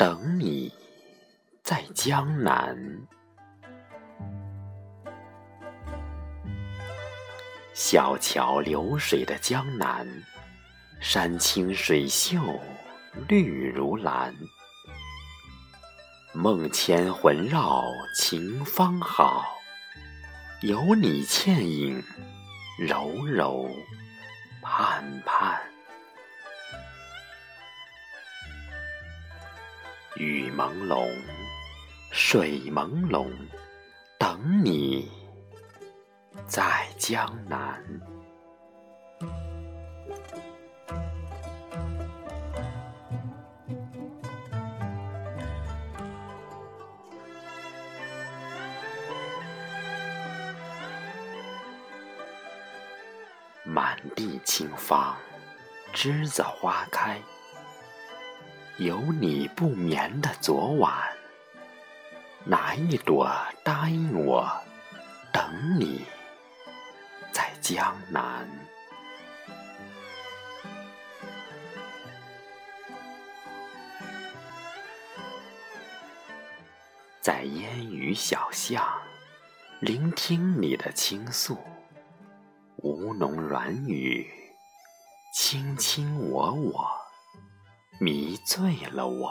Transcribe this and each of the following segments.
等你在江南。小桥流水的江南，山清水秀，绿如蓝。梦牵魂绕，情方好，有你倩影，柔柔盼盼。雨朦胧，水朦胧，等你在江南。满地清芳，栀子花开。有你不眠的昨晚，哪一朵答应我等你在江南？在烟雨小巷，聆听你的倾诉，吴侬软语，卿卿我我。迷醉了我，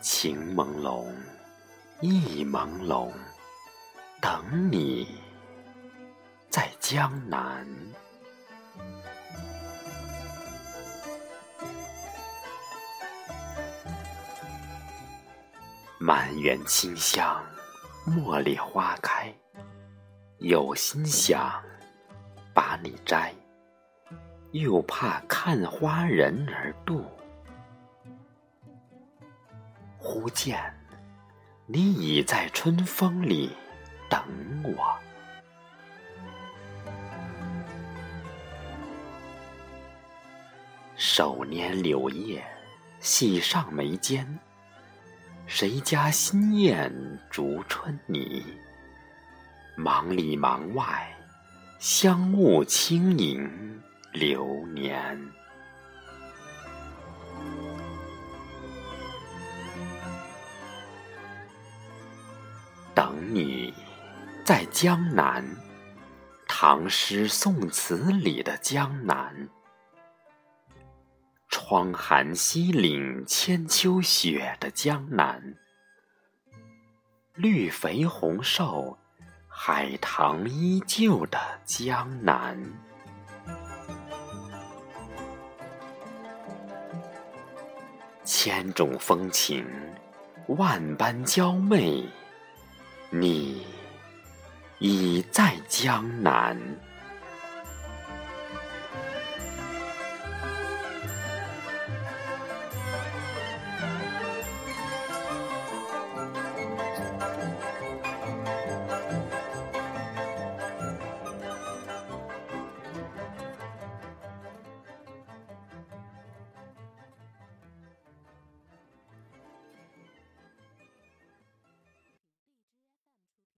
情朦胧，意朦胧，等你在江南。满园清香。茉莉花开，有心想把你摘，又怕看花人而妒。忽见你已在春风里等我，手拈柳叶，系上眉间。谁家新燕逐春泥？忙里忙外，香雾轻盈流年。等你在江南，唐诗宋词里的江南。窗含西岭千秋雪的江南，绿肥红瘦，海棠依旧的江南，千种风情，万般娇媚，你已在江南。